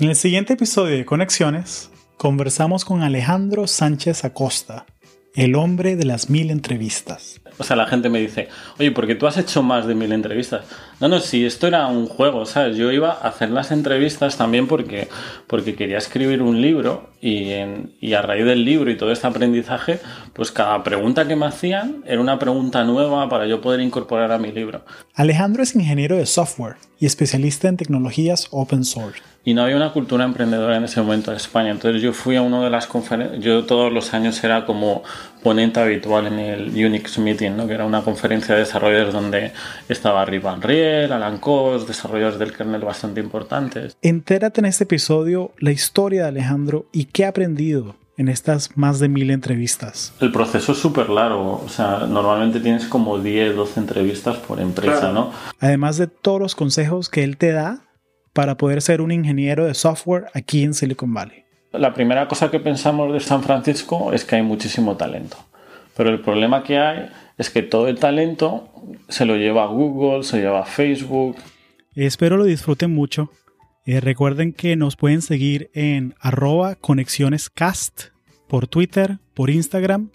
En el siguiente episodio de Conexiones, conversamos con Alejandro Sánchez Acosta, el hombre de las mil entrevistas. O sea, la gente me dice, oye, ¿por qué tú has hecho más de mil entrevistas? No, no, si esto era un juego, ¿sabes? Yo iba a hacer las entrevistas también porque, porque quería escribir un libro y, en, y a raíz del libro y todo este aprendizaje, pues cada pregunta que me hacían era una pregunta nueva para yo poder incorporar a mi libro. Alejandro es ingeniero de software y especialista en tecnologías open source y no había una cultura emprendedora en ese momento en España. Entonces yo fui a una de las conferencias, yo todos los años era como ponente habitual en el Unix Meeting, ¿no? que era una conferencia de desarrolladores donde estaba Rivan Riel, Alan Kos, desarrolladores del kernel bastante importantes. Entérate en este episodio la historia de Alejandro y qué ha aprendido en estas más de mil entrevistas? El proceso es súper largo, o sea, normalmente tienes como 10, 12 entrevistas por empresa, ¿no? Además de todos los consejos que él te da para poder ser un ingeniero de software aquí en Silicon Valley? La primera cosa que pensamos de San Francisco es que hay muchísimo talento. Pero el problema que hay es que todo el talento se lo lleva a Google, se lo lleva a Facebook. Espero lo disfruten mucho. Eh, recuerden que nos pueden seguir en arroba conexionescast por Twitter, por Instagram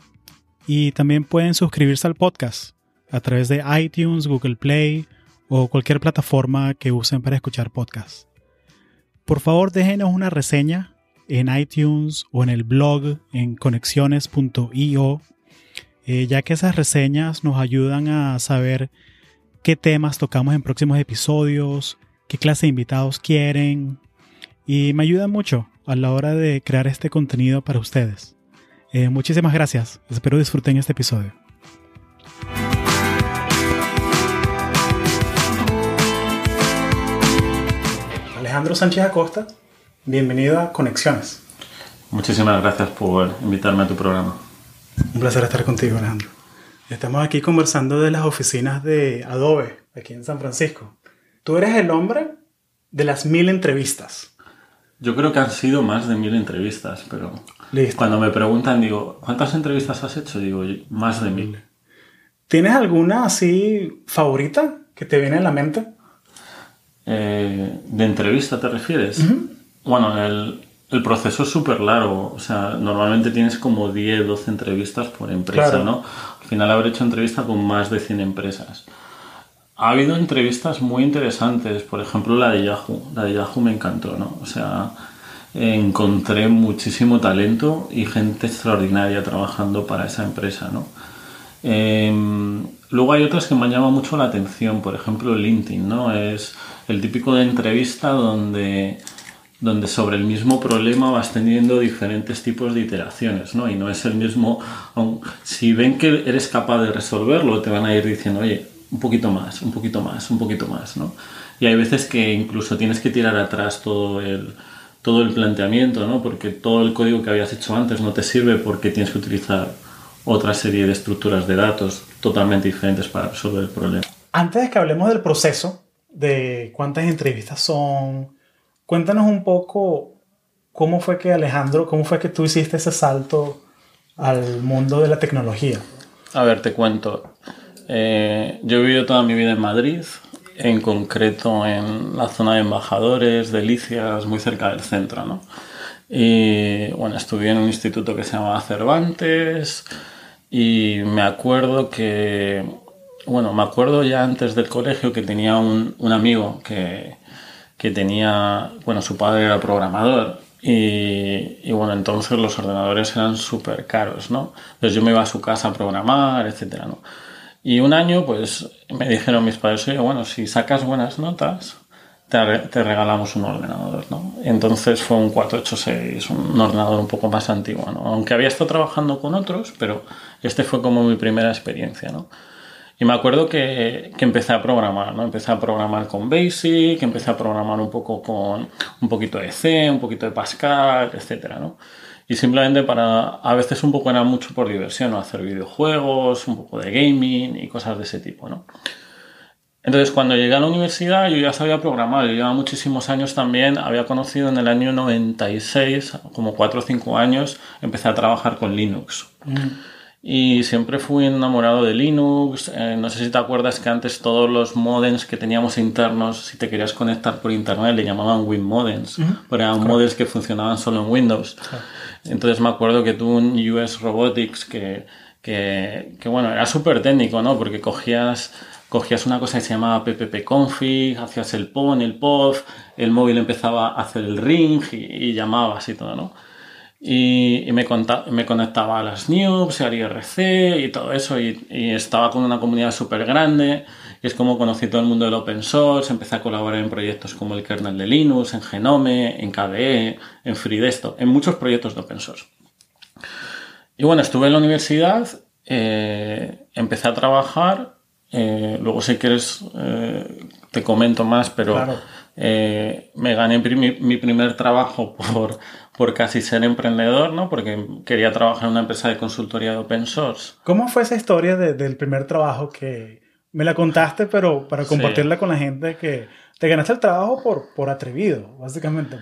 y también pueden suscribirse al podcast a través de iTunes, Google Play o cualquier plataforma que usen para escuchar podcasts. Por favor, déjenos una reseña en iTunes o en el blog en conexiones.io, eh, ya que esas reseñas nos ayudan a saber qué temas tocamos en próximos episodios, qué clase de invitados quieren y me ayudan mucho a la hora de crear este contenido para ustedes. Eh, muchísimas gracias, espero disfruten este episodio. Alejandro Sánchez Acosta, bienvenido a Conexiones. Muchísimas gracias por invitarme a tu programa. Un placer estar contigo, Alejandro. Estamos aquí conversando de las oficinas de Adobe, aquí en San Francisco. Tú eres el hombre de las mil entrevistas. Yo creo que han sido más de mil entrevistas, pero cuando me preguntan, digo, ¿cuántas entrevistas has hecho? Digo, más de mil. ¿Tienes alguna así favorita que te viene a la mente? Eh, ¿De entrevista te refieres? Bueno, el, el, proceso es súper largo. O sea, normalmente tienes como 10, 12 entrevistas por empresa, ¿no? Al final habré hecho entrevista con más de 100 empresas. Ha habido entrevistas muy interesantes, por ejemplo la de Yahoo. La de Yahoo me encantó, ¿no? O sea, encontré muchísimo talento y gente extraordinaria trabajando para esa empresa, ¿no? Em, luego hay otras que me han llamado mucho la atención, por ejemplo LinkedIn, ¿no? Es el típico de entrevista donde, donde sobre el mismo problema vas teniendo diferentes tipos de iteraciones, ¿no? Y no es el mismo... Si ven que eres capaz de resolverlo, te van a ir diciendo, oye, un poquito más, un poquito más, un poquito más, ¿no? Y hay veces que incluso tienes que tirar atrás todo el, todo el planteamiento, ¿no? Porque todo el código que habías hecho antes no te sirve porque tienes que utilizar otra serie de estructuras de datos totalmente diferentes para resolver el problema. Antes de que hablemos del proceso, de cuántas entrevistas son. Cuéntanos un poco cómo fue que Alejandro, cómo fue que tú hiciste ese salto al mundo de la tecnología. A ver, te cuento. Eh, yo he vivido toda mi vida en Madrid, en concreto en la zona de embajadores, delicias, muy cerca del centro, ¿no? Y bueno, estudié en un instituto que se llamaba Cervantes y me acuerdo que bueno, me acuerdo ya antes del colegio que tenía un, amigo que, tenía, bueno, su padre era programador y, bueno, entonces los ordenadores eran súper caros, ¿no? Entonces yo me iba a su casa a programar, etcétera, ¿no? Y un año, pues, me dijeron mis padres, oye, bueno, si sacas buenas notas, te, te, regalamos un ordenador, ¿no? Entonces fue un 486, un ordenador un poco más antiguo, ¿no? Aunque había estado trabajando con otros, pero este fue como mi primera experiencia, ¿no? Y me acuerdo que, que, empecé a programar, ¿no? Empecé a programar con Basic, empecé a programar un poco con un poquito de C, un poquito de Pascal, etcétera, ¿no? Y simplemente para, a veces un poco era mucho por diversión, ¿no? Hacer videojuegos, un poco de gaming y cosas de ese tipo, ¿no? Entonces, cuando llegué a la universidad, yo ya sabía programar. Yo llevaba muchísimos años también. Había conocido en el año 96, como 4 o 5 años, empecé a trabajar con Linux. Mm. Y siempre fui enamorado de Linux. Eh, no sé si te acuerdas que antes todos los modems que teníamos internos, si te querías conectar por internet, le llamaban Win modems, pero eran modems que funcionaban solo en Windows. Entonces me acuerdo que tuve un US Robotics que, que, que bueno, era súper técnico, ¿no? Porque cogías cogías una cosa que se llamaba pppconfig, hacías el pon, el pof, el móvil empezaba a hacer el ring y, llamabas y todo, ¿no? Y, me, me, conectaba a las Nubes, al IRC y todo eso, y, estaba con una comunidad súper grande, y es como conocí todo el mundo del open source, empecé a colaborar en proyectos como el kernel de Linux, en Genome, en KDE, en FreeDesktop, en muchos proyectos de open source. Y bueno, estuve en la universidad, eh, empecé a trabajar eh, luego, si quieres, eh, te comento más, pero eh, me gané mi, primer trabajo por, por casi ser emprendedor, ¿no? Porque quería trabajar en una empresa de consultoría de open source. ¿Cómo fue esa historia del primer trabajo que me la contaste, pero para compartirla con la gente que te ganaste el trabajo por, por atrevido, básicamente?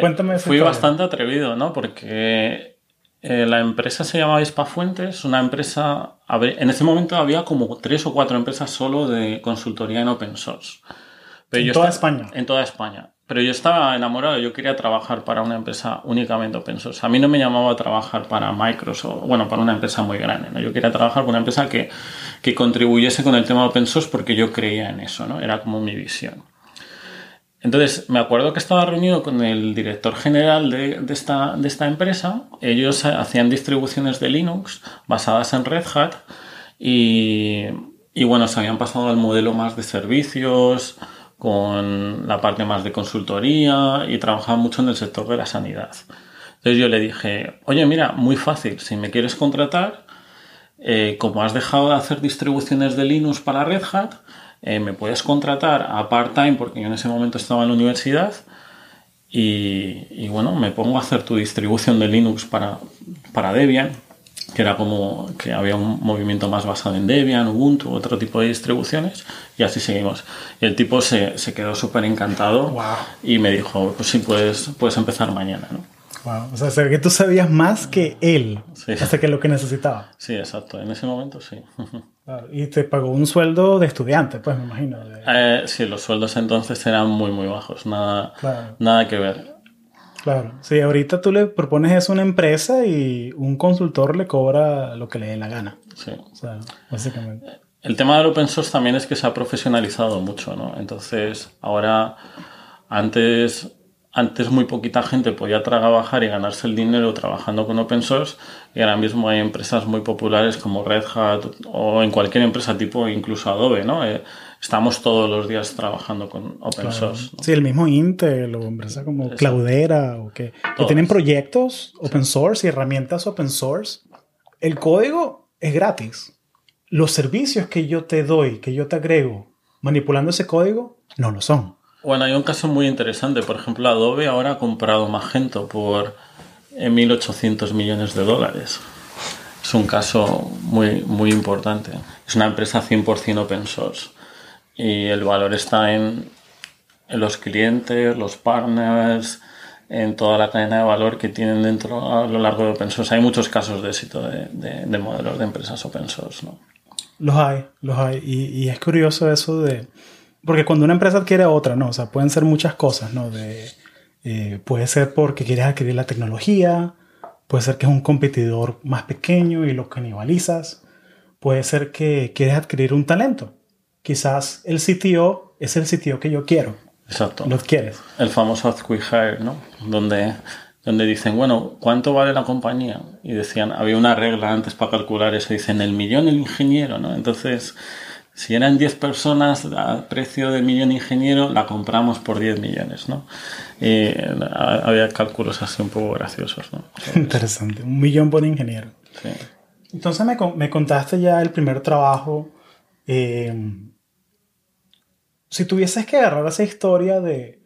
cuéntame. Fui bastante atrevido, ¿no? Porque eh, la empresa se llamaba Fuentes, una empresa, en ese momento había como tres o cuatro empresas solo de consultoría en open source. en toda España. En toda España. Pero yo estaba enamorado, yo quería trabajar para una empresa únicamente open source. A mí no me llamaba a trabajar para Microsoft, bueno, para una empresa muy grande. ¿no? Yo quería trabajar para una empresa que, que contribuyese con el tema de open source porque yo creía en eso, ¿no? Era como mi visión. Entonces, me acuerdo que estaba reunido con el director general de, esta, empresa. Ellos hacían distribuciones de Linux basadas en Red Hat y, bueno, se habían pasado al modelo más de servicios, con la parte más de consultoría y trabajaban mucho en el sector de la sanidad. Entonces yo le dije, oye, mira, muy fácil, si me quieres contratar, eh, como has dejado de hacer distribuciones de Linux para Red Hat, eh, me puedes contratar a part-time porque yo en ese momento estaba en la universidad y, bueno, me pongo a hacer tu distribución de Linux para, para Debian, que era como que había un movimiento más basado en Debian, Ubuntu, otro tipo de distribuciones, y así seguimos. Y el tipo se, se quedó súper encantado y me dijo, pues sí, puedes, puedes empezar mañana, ¿no? Wow. O sea, que tú sabías más que él, sí. hasta que lo que necesitaba. Sí, exacto. En ese momento sí. Y te pagó un sueldo de estudiante, pues me imagino. Eh, sí, los sueldos entonces eran muy, muy bajos. Nada, nada que ver. Claro. Sí, ahorita tú le propones eso a una empresa y un consultor le cobra lo que le dé la gana. Sí. O sea, básicamente. El tema del open source también es que se ha profesionalizado mucho, ¿no? Entonces, ahora, antes antes muy poquita gente podía trabajar y ganarse el dinero trabajando con open source y ahora mismo hay empresas muy populares como Red Hat o en cualquier empresa tipo incluso Adobe, ¿no? Eh, estamos todos los días trabajando con open source. Sí, el mismo Intel o empresas como Cloudera o que, que tienen proyectos open source y herramientas open source. El código es gratis. Los servicios que yo te doy, que yo te agrego manipulando ese código, no lo son. Bueno, hay un caso muy interesante. Por ejemplo, Adobe ahora ha comprado Magento por 1.800 eh, millones de dólares. Es un caso muy, muy importante. Es una empresa 100% open source. Y el valor está en, los clientes, los partners, en toda la cadena de valor que tienen dentro a lo largo de open source. Hay muchos casos de éxito de, modelos de empresas open source. ¿no? Los hay, los hay. y es curioso eso de porque cuando una empresa adquiere a otra, ¿no? O sea, pueden ser muchas cosas, ¿no? De, eh, puede ser porque quieres adquirir la tecnología, puede ser que es un competidor más pequeño y lo canibalizas, puede ser que quieres adquirir un talento. Quizás el CTO es el CTO que yo quiero. Exacto. Lo quieres. El famoso Ask Hire, ¿no? Donde, donde dicen, bueno, ¿cuánto vale la compañía? Y decían, había una regla antes para calcular eso, dicen el millón el ingeniero, ¿no? Entonces si eran 10 personas a precio de millón ingeniero, la compramos por 10 millones, ¿no? Había cálculos así un poco graciosos, ¿no? Interesante, un millón por ingeniero. Sí. Entonces me, me contaste ya el primer trabajo. Eh, si tuvieses que agarrar esa historia de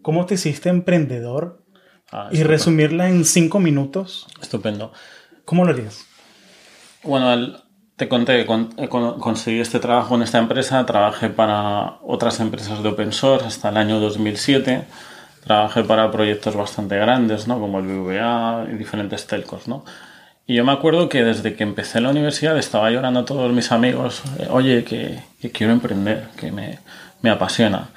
cómo te hiciste emprendedor ah, y resumirla en 5 minutos. Estupendo. ¿Cómo lo harías? Bueno, el, te conté que eh, conseguí este trabajo en esta empresa, trabajé para otras empresas de open source hasta el año 2007, trabajé para proyectos bastante grandes, ¿no? como el BVA y diferentes telcos. ¿no? Y yo me acuerdo que desde que empecé la universidad estaba llorando a todos mis amigos, eh, oye, que, que, quiero emprender, que me, me, apasiona.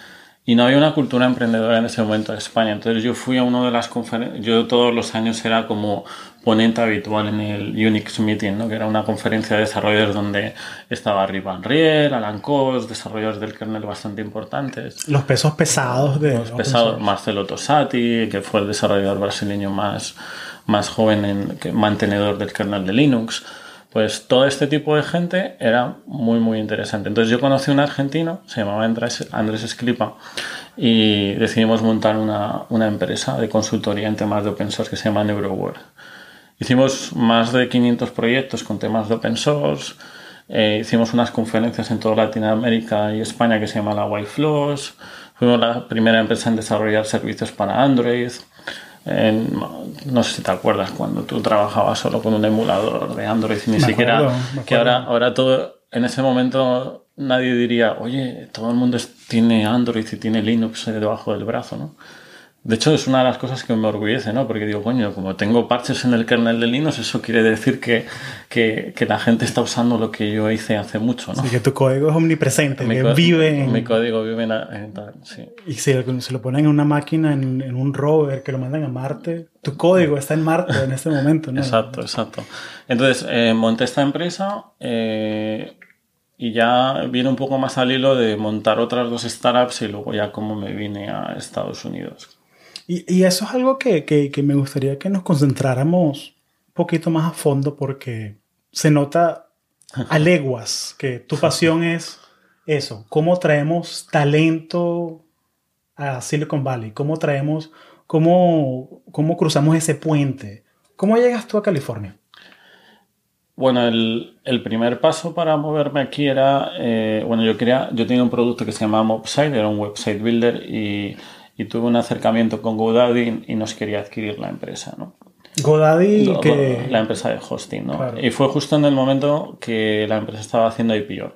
Y no había una cultura emprendedora en ese momento en España. Entonces yo fui a una de las conferencias, yo todos los años era como ponente habitual en el Unix Meeting, ¿no? que era una conferencia de desarrolladores donde estaba Rivan Riel, Alan Cos, desarrolladores del kernel bastante importantes. Los pesos pesados de... Los pesados, Marcelo Tosati, que fue el desarrollador brasileño más, más joven en, que, mantenedor del kernel de Linux. Pues todo este tipo de gente era muy, muy interesante. Entonces yo conocí a un argentino, se llamaba Andrés, Andrés y decidimos montar una, una, empresa de consultoría en temas de open source que se llama NeuroWare. Hicimos más de 500 proyectos con temas de open source, eh, hicimos unas conferencias en toda Latinoamérica y España que se llama la Wi Fuimos la primera empresa en desarrollar servicios para Android no sé si te acuerdas cuando tú trabajabas solo con un emulador de Android y ni siquiera que ahora ahora todo en ese momento nadie diría oye todo el mundo tiene Android y tiene Linux debajo del brazo no de hecho, es una de las cosas que me orgullece, ¿no? Porque digo, coño, como tengo parches en el kernel de Linux, eso quiere decir que, que, que la gente está usando lo que yo hice hace mucho, ¿no? Sí, que tu código es omnipresente, que vive en... Mi código vive en, en tal, sí. Y si se lo ponen en una máquina, en, en, un rover, que lo mandan a Marte, tu código está en Marte en este momento, ¿no? Exacto, exacto. Entonces, eh, monté esta empresa... Eh, y ya viene un poco más al hilo de montar otras dos startups y luego ya como me vine a Estados Unidos. Y, eso es algo que, me gustaría que nos concentráramos un poquito más a fondo porque se nota a leguas que tu pasión es eso, cómo traemos talento a Silicon Valley, cómo traemos, cómo, cómo cruzamos ese puente. ¿Cómo llegas tú a California? Bueno, el, primer paso para moverme aquí era, eh, bueno, yo quería, yo tenía un producto que se llamaba Mobsite, era un website builder y y tuve un acercamiento con GoDaddy y nos quería adquirir la empresa, ¿no? GoDaddy, que... La empresa de hosting, ¿no? Y fue justo en el momento que la empresa estaba haciendo IPO.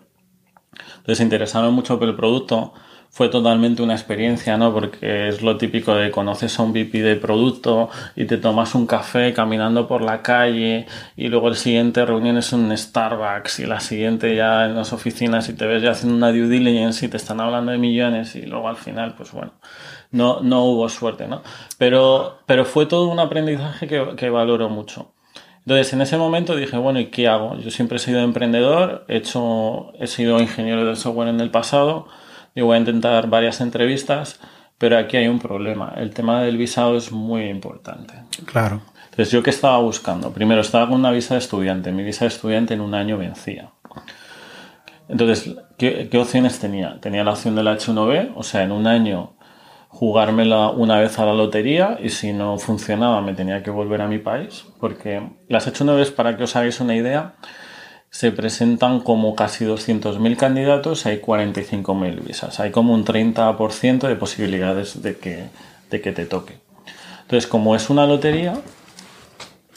Entonces se interesaron mucho por el producto. Fue totalmente una experiencia, ¿no? Porque es lo típico de conoces a un VP de producto y te tomas un café caminando por la calle y luego el siguiente reunión es un Starbucks y la siguiente ya en las oficinas y te ves ya haciendo una due diligence y te están hablando de millones y luego al final, pues bueno, no, no hubo suerte, ¿no? Pero, pero fue todo un aprendizaje que, que valoro mucho. Entonces, en ese momento dije, bueno, ¿y qué hago? Yo siempre he sido emprendedor, he, hecho, he sido ingeniero del software en el pasado, y voy a intentar varias entrevistas, pero aquí hay un problema. El tema del visado es muy importante. Claro. Entonces, ¿yo qué estaba buscando? Primero, estaba con una visa de estudiante. Mi visa de estudiante en un año vencía. Entonces, ¿qué, qué opciones tenía? Tenía la opción del H1B, o sea, en un año jugármela una vez a la lotería y si no funcionaba me tenía que volver a mi país, porque las he hecho una vez para que os hagáis una idea, se presentan como casi 200.000 candidatos, hay 45.000 visas, hay como un 30% de posibilidades de que, de que te toque. Entonces, como es una lotería,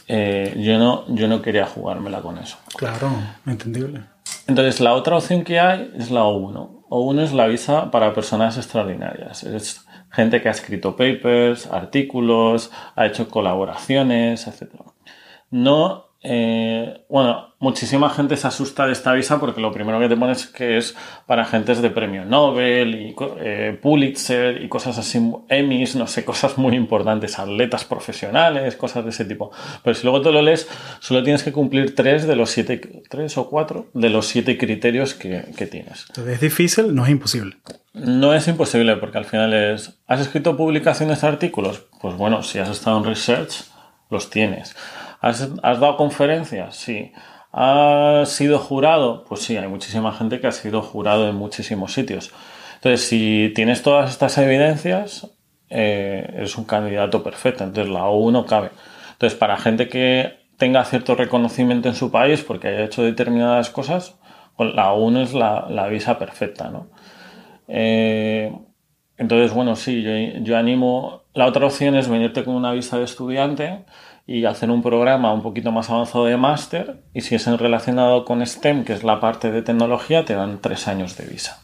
eh, yo, no, yo no quería jugármela con eso. Claro, entendible. Entonces, la otra opción que hay es la O1. O1 es la visa para personas extraordinarias. Es gente que ha escrito papers, artículos, ha hecho colaboraciones, etc. No, eh, bueno, muchísima gente se asusta de esta visa porque lo primero que te pones es que es para agentes de premio Nobel y eh, Pulitzer y cosas así, Emmys, no sé, cosas muy importantes, atletas profesionales, cosas de ese tipo. Pero si luego te lo lees, solo tienes que cumplir tres de los siete, tres o cuatro de los siete criterios que, que tienes. Entonces, ¿es difícil? No es imposible. No es imposible porque al final es, ¿has escrito publicaciones artículos? Pues bueno, si has estado en research, los tienes. ¿Has, has dado conferencias? Sí. ¿Has sido jurado? Pues sí, hay muchísima gente que ha sido jurado en muchísimos sitios. Entonces, si tienes todas estas evidencias, eh, eres un candidato perfecto. Entonces, la O1 cabe. Entonces, para gente que tenga cierto reconocimiento en su país porque haya hecho determinadas cosas, pues la O1 es la, la visa perfecta, ¿no? Eh, entonces, bueno, sí, yo, animo. La otra opción es venirte con una visa de estudiante y hacer un programa un poquito más avanzado de máster. Y si es relacionado con STEM, que es la parte de tecnología, te dan tres años de visa.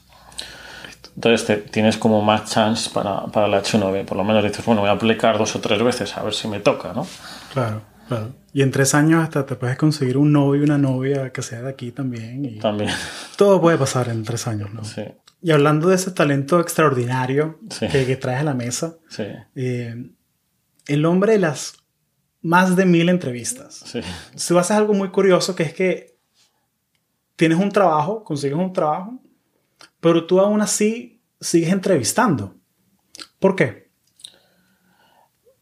Entonces tienes como más chance para, para la H1B. Por lo menos dices, bueno, voy a aplicar dos o tres veces a ver si me toca, ¿no? Claro. Claro. Y en tres años hasta te puedes conseguir un novio y una novia que sea de aquí también. Y También. todo puede pasar en tres años, ¿no? Sí, Y hablando de ese talento extraordinario Sí. que, que traes a la mesa, sí, eh, el hombre de las más de mil entrevistas. sí. Si haces algo muy curioso que es que tienes un trabajo, consigues un trabajo, pero tú aún así sigues entrevistando. ¿Por qué?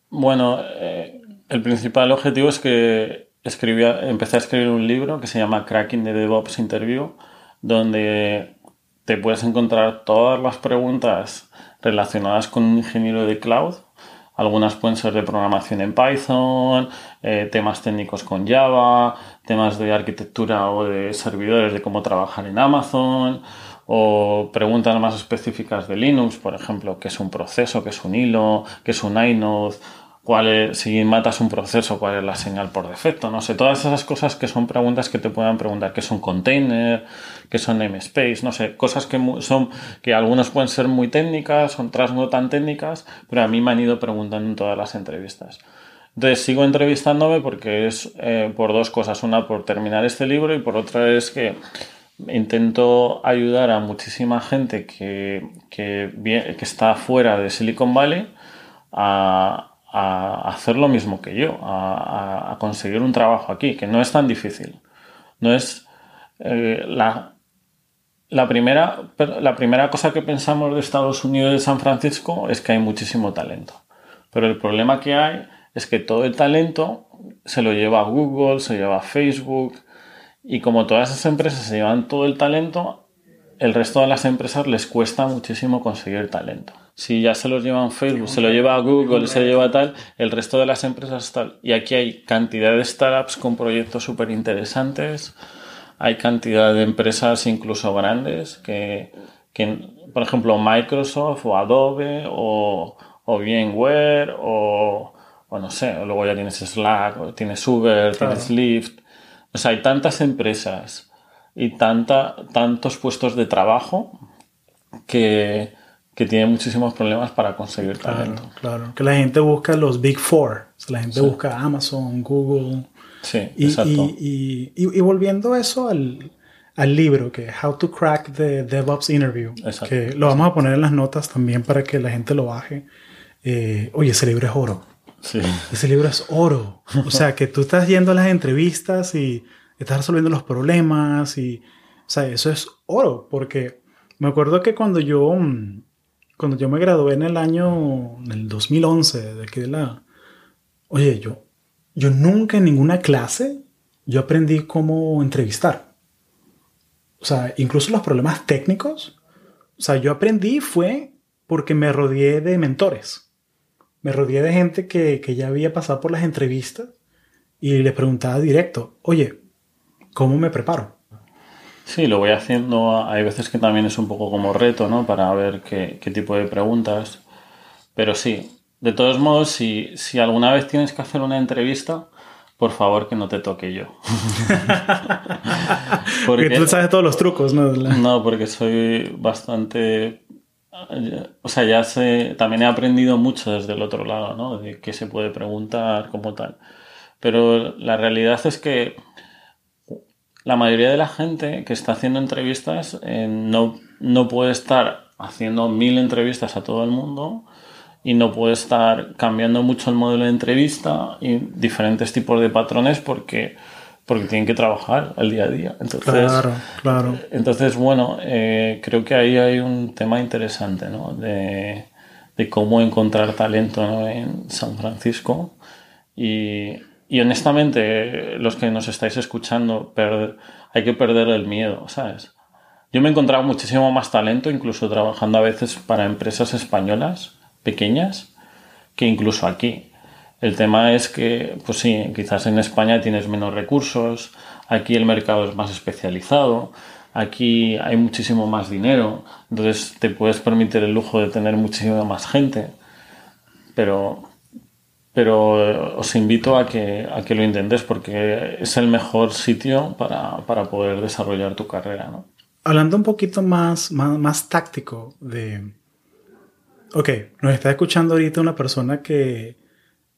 Bueno, eh, el principal objetivo es que escribía, empecé a escribir un libro que se llama Cracking the DevOps Interview, donde te puedes encontrar todas las preguntas relacionadas con un ingeniero de cloud. Algunas pueden ser de programación en Python, eh, temas técnicos con Java, temas de arquitectura o de servidores de cómo trabajar en Amazon, o preguntas más específicas de Linux, por ejemplo, qué es un proceso, qué es un hilo, qué es un inode, cuál es, si matas un proceso, cuál es la señal por defecto, no sé, todas esas cosas que son preguntas que te puedan preguntar, qué es un container, qué son namespace, no sé, cosas que son, que algunas pueden ser muy técnicas, otras no tan técnicas, pero a mí me han ido preguntando en todas las entrevistas. Entonces sigo entrevistándome porque es eh, por dos cosas. Una, por terminar este libro y por otra es que intento ayudar a muchísima gente que, que, que está fuera de Silicon Valley a, a hacer lo mismo que yo, a, conseguir un trabajo aquí, que no es tan difícil. No es eh, la, primera, la primera cosa que pensamos de Estados Unidos y de San Francisco es que hay muchísimo talento. Pero el problema que hay es que todo el talento se lo lleva Google, se lleva a Facebook, y como todas esas empresas se llevan todo el talento, el resto de las empresas les cuesta muchísimo conseguir talento. Si ya se los llevan Facebook, se lo lleva a Google, se lo lleva a tal, el resto de las empresas tal. Y aquí hay cantidad de startups con proyectos súper interesantes, hay cantidad de empresas incluso grandes que, que, por ejemplo, Microsoft o Adobe o, o VMware o, o no sé, luego ya tienes Slack, tienes Uber, Claro. tienes Lyft. O sea, hay tantas empresas y tanta, tantos puestos de trabajo que, que tienen muchísimos problemas para conseguir talento. Claro, claro. Que la gente busca los Big Four. O sea, la gente busca Amazon, Google. Sí, Y, exacto. y, y, y- volviendo eso al, al libro, que How to Crack the DevOps Interview, Exacto. que lo vamos a poner en las notas también para que la gente lo baje. Eh, oye, ese libro es oro. Sí, Ese libro es oro. O sea, que tú estás yendo a las entrevistas y estás resolviendo los problemas y, o sea, eso es oro. Porque me acuerdo que cuando yo, mm, cuando yo me gradué en el año, en el 2011, de aquí de la, oye, yo, yo nunca en ninguna clase yo aprendí cómo entrevistar. O sea, incluso los problemas técnicos. O sea, yo aprendí fue porque me rodeé de mentores me rodeé de gente que, que ya había pasado por las entrevistas y le preguntaba directo, oye, ¿cómo me preparo? Sí, lo voy haciendo. Hay veces que también es un poco como reto, ¿no? Para ver qué, qué tipo de preguntas. Pero sí, de todos modos, si, si alguna vez tienes que hacer una entrevista, por favor que no te toque yo. Porque tú sabes todos los trucos, ¿no? No, porque soy bastante... O sea, ya sé, también he aprendido mucho desde el otro lado, ¿no? De qué se puede preguntar, como tal. Pero la realidad es que la mayoría de la gente que está haciendo entrevistas eh, no, no puede estar haciendo mil entrevistas a todo el mundo y no puede estar cambiando mucho el modelo de entrevista y diferentes tipos de patrones porque, porque tienen que trabajar el día a día. Entonces, Claro, claro. entonces, bueno, eh, creo que ahí hay un tema interesante, ¿no? De, de cómo encontrar talento ¿no? en San Francisco. Y, y honestamente, los que nos estáis escuchando, hay que perder el miedo, ¿sabes? Yo me he encontrado muchísimo más talento, incluso trabajando a veces para empresas españolas pequeñas, que incluso aquí. El tema es que, pues sí, quizás en España tienes menos recursos, aquí el mercado es más especializado, aquí hay muchísimo más dinero, entonces te puedes permitir el lujo de tener muchísima más gente, pero, pero eh, os invito a que, a que lo intentes porque es el mejor sitio para, para poder desarrollar tu carrera, ¿no? Hablando un poquito más, más, táctico de... Ok, nos está escuchando ahorita una persona que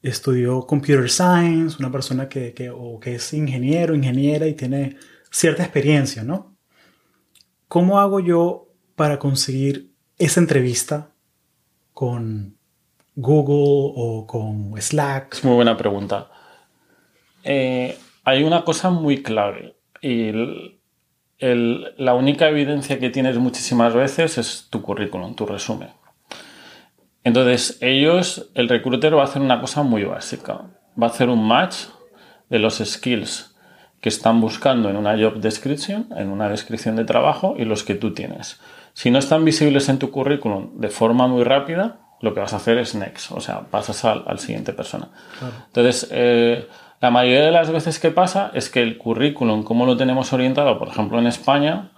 estudió computer science, una persona que, que, o que es ingeniero, ingeniera y tiene cierta experiencia, ¿no? ¿Cómo hago yo para conseguir esa entrevista con Google o con Slack? Es muy buena pregunta. Eh, hay una cosa muy clave y la única evidencia que tienes muchísimas veces es tu currículum, tu resumen. Entonces, ellos, el recruiter va a hacer una cosa muy básica. Va a hacer un match de los skills que están buscando en una job description, en una descripción de trabajo, y los que tú tienes. Si no están visibles en tu currículum de forma muy rápida, lo que vas a hacer es next, o sea, pasas al, siguiente persona. Entonces, eh, la mayoría de las veces que pasa es que el currículum, como lo tenemos orientado, por ejemplo, en España,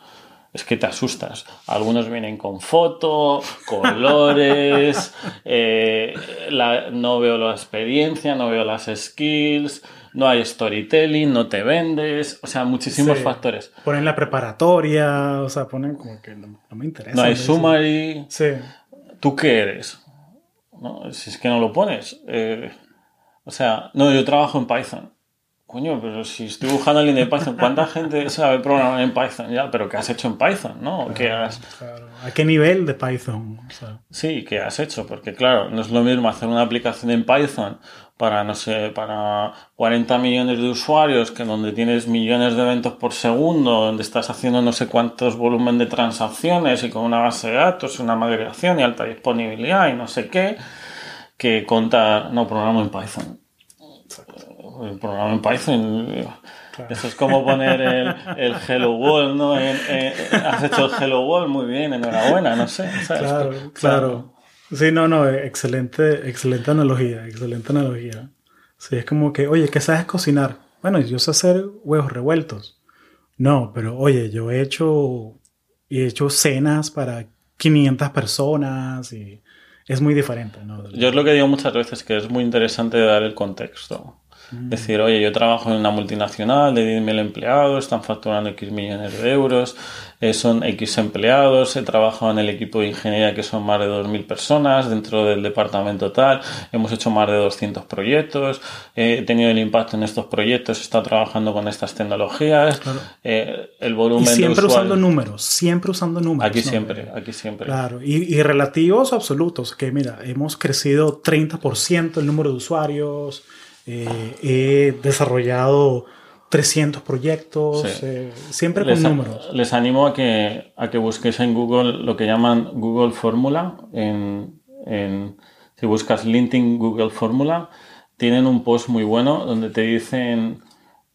es que te asustas. Algunos vienen con foto, colores, eh, no veo la experiencia, no veo las skills, no hay storytelling, no te vendes, o sea, muchísimos factores. Ponen la preparatoria, o sea, ponen como que no, me interesa. No hay summary. Sí. ¿Tú qué eres? No, si es que no lo pones. Eh, o sea, no, yo trabajo en Python. Coño, pero si estoy buscando a alguien de Python, ¿cuánta gente sabe programar en Python? Ya, pero ¿qué has hecho en Python? ¿no? ¿A qué nivel de Python? Sí, ¿qué has hecho? Porque claro, no es lo mismo hacer una aplicación en Python para, no sé, para 40 millones de usuarios, que donde tienes millones de eventos por segundo, donde estás haciendo no sé cuántos volumen de transacciones y con una base de datos, una migración y alta disponibilidad y no sé qué, que contar, no, programa en Python. El programa en Python. Eso es como poner el, Hello World, ¿no? has hecho el Hello World muy bien, enhorabuena, no sé. Claro, claro. Sí, no, no, excelente, excelente analogía, excelente analogía. Sí, es como que, oye, ¿qué sabes cocinar? Bueno, yo sé hacer huevos revueltos. No, pero oye, yo he hecho, he hecho cenas para 500 personas y es muy diferente. Yo es lo que digo muchas veces, que es muy interesante dar el contexto. Mm. Decir, oye, yo trabajo en una multinacional de 10.000 empleados, están facturando X millones de euros, eh, son X empleados, he trabajado en el equipo de ingeniería que son más de 2.000 personas dentro del departamento tal, hemos hecho más de 200 proyectos, he tenido el impacto en estos proyectos, he estado trabajando con estas tecnologías, eh, el volumen y siempre usando números, siempre usando números. Aquí siempre, aquí siempre. Claro, y, y relativos absolutos, que mira, hemos crecido 30% el número de usuarios, eh, he desarrollado 300 proyectos, eh, siempre con números. Les animo a que, a que busquéis en Google lo que llaman Google Fórmula. En, si buscas LinkedIn Google Fórmula, tienen un post muy bueno donde te dicen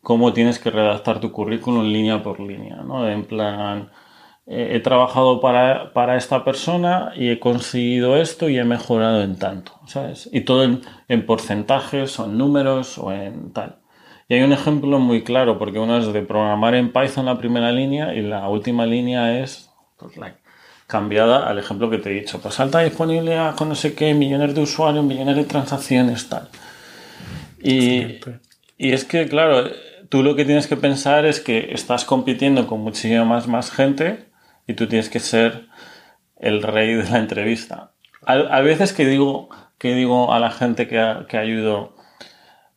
cómo tienes que redactar tu currículum línea por línea. ¿no? En plan, he trabajado para, para, esta persona y he conseguido esto y he mejorado en tanto, ¿sabes? Y todo en, en, porcentajes o en números o en tal. Y hay un ejemplo muy claro, porque uno es de programar en Python la primera línea y la última línea es pues, like, cambiada al ejemplo que te he dicho. Pues alta disponibilidad con no sé qué, millones de usuarios, millones de transacciones, tal. Y, y es que, claro, tú lo que tienes que pensar es que estás compitiendo con muchísima más, más gente y tú tienes que ser el rey de la entrevista. A, veces que digo, que digo a la gente que, que ayudo,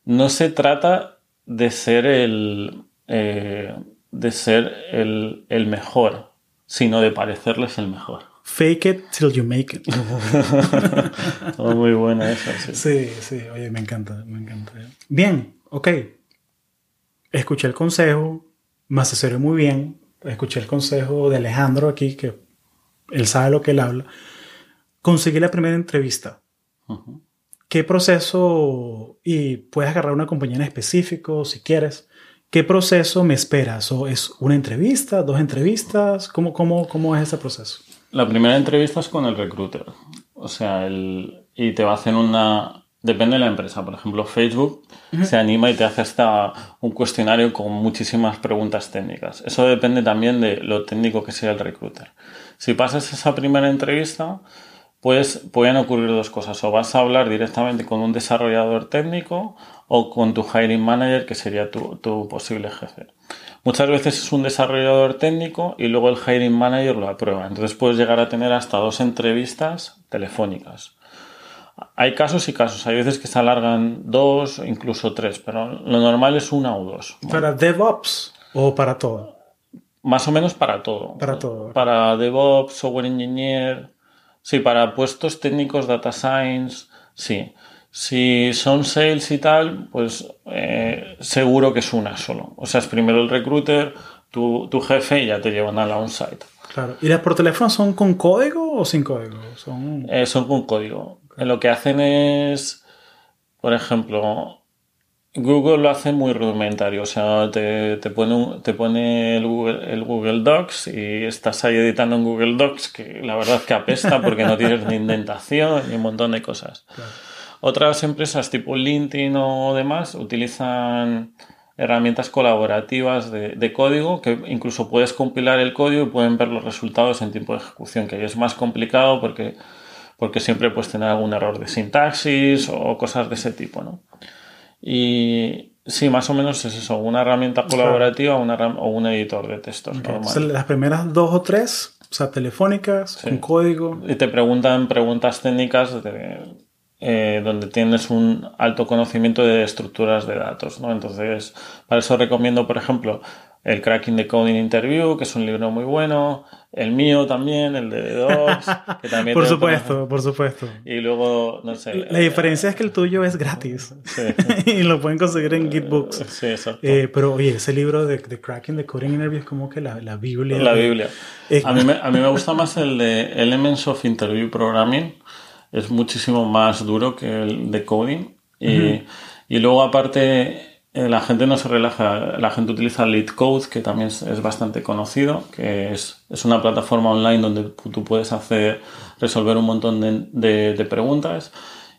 no se trata de ser el, eh, de ser el, el, mejor, sino de parecerles el mejor. Fake it till you make it. Oh, muy buena esa, sí. Sí, sí, oye, me encanta, me encanta. Bien, ok. Escuché el consejo, me asesoré muy bien, escuché el consejo de Alejandro aquí, que él sabe lo que él habla. Conseguí la primera entrevista. ¿Qué proceso, y puedes agarrar una compañía en específico si quieres, qué proceso me esperas? ¿O es una entrevista, dos entrevistas? ¿Cómo, cómo, cómo es ese proceso? La primera entrevista es con el recruiter. O sea, el, y te va a hacer una, Depende de la empresa. Por ejemplo, Facebook se anima y te hace hasta un cuestionario con muchísimas preguntas técnicas. Eso depende también de lo técnico que sea el recruiter. Si pasas esa primera entrevista, pues pueden ocurrir dos cosas. O vas a hablar directamente con un desarrollador técnico o con tu hiring manager, que sería tu, tu posible jefe. Muchas veces es un desarrollador técnico y luego el hiring manager lo aprueba. Entonces puedes llegar a tener hasta dos entrevistas telefónicas Hay casos y casos. Hay veces que se alargan dos, incluso tres, pero lo normal es una o dos. ¿Para DevOps o para todo? Más o menos para todo. Para todo. Para DevOps, Software Engineer. Sí, para puestos técnicos, Data Science, sí. Si son sales y tal, pues eh, seguro que es una solo. O sea, es primero el recruiter, tu, tu jefe y ya te llevan a la on-site. Claro. ¿Y las por teléfono son con código o sin código? Son, Eh, son con código. Lo que hacen es, por ejemplo, Google lo hace muy rudimentario. O sea, te, te pone, un- te pone el, Google, el Google Docs y estás ahí editando en Google Docs, que la verdad es que apesta porque no tienes ni indentación ni un montón de cosas. Claro. Otras empresas tipo LinkedIn o demás utilizan herramientas colaborativas de, de código que incluso puedes compilar el código y pueden ver los resultados en tiempo de ejecución, que ahí es más complicado porque, porque siempre puedes tener algún error de sintaxis o cosas de ese tipo, ¿no? Y sí, más o menos es eso, una herramienta colaborativa una o un editor de textos Ok, normal. entonces, las primeras dos o tres, o sea, telefónicas, con código. Y te preguntan preguntas técnicas de, eh, donde tienes un alto conocimiento de estructuras de datos, ¿no? Entonces, para eso recomiendo, por ejemplo, el Cracking the Coding Interview, que es un libro muy bueno, el mío también, el de Docs, que también Por supuesto, por supuesto. Y luego, no sé. La diferencia es que el tuyo es gratis Sí, y lo pueden conseguir en Gitbooks. sí, exacto. Eh, pero oye, ese libro de, de Cracking the Coding Interview es como que la, la Biblia. La de- Biblia. Eh, A mí, me, a mí me gusta más el de Elements of Interview Programming. Es muchísimo más duro que el de coding. Y, y luego, aparte, eh, la gente no se relaja. La gente utiliza LeetCode, que también es, bastante conocido, que es, es una plataforma online donde tú puedes hacer, resolver un montón de, preguntas.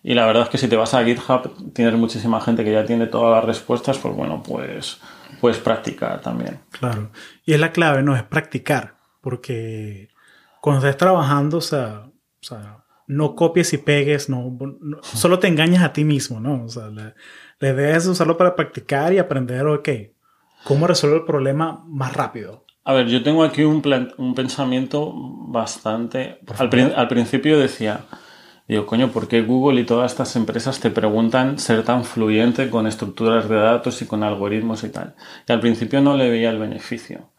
Y la verdad es que si te vas a GitHub, tienes muchísima gente que ya tiene todas las respuestas, pues bueno, pues puedes practicar también. Claro. Y es la clave, ¿no? Es practicar. Porque cuando estés trabajando, o sea, o sea no copies y pegues, no, no- solo te engañas a ti mismo, ¿no? O sea, la, la idea es usarlo para practicar y aprender, ok, cómo resolver el problema más rápido. A ver, yo tengo aquí un, plan- un pensamiento bastante... Al, prin- al principio decía, digo, coño, ¿por qué Google y todas estas empresas te preguntan ser tan fluyente con estructuras de datos y con algoritmos y tal? Y al principio no le veía el beneficio.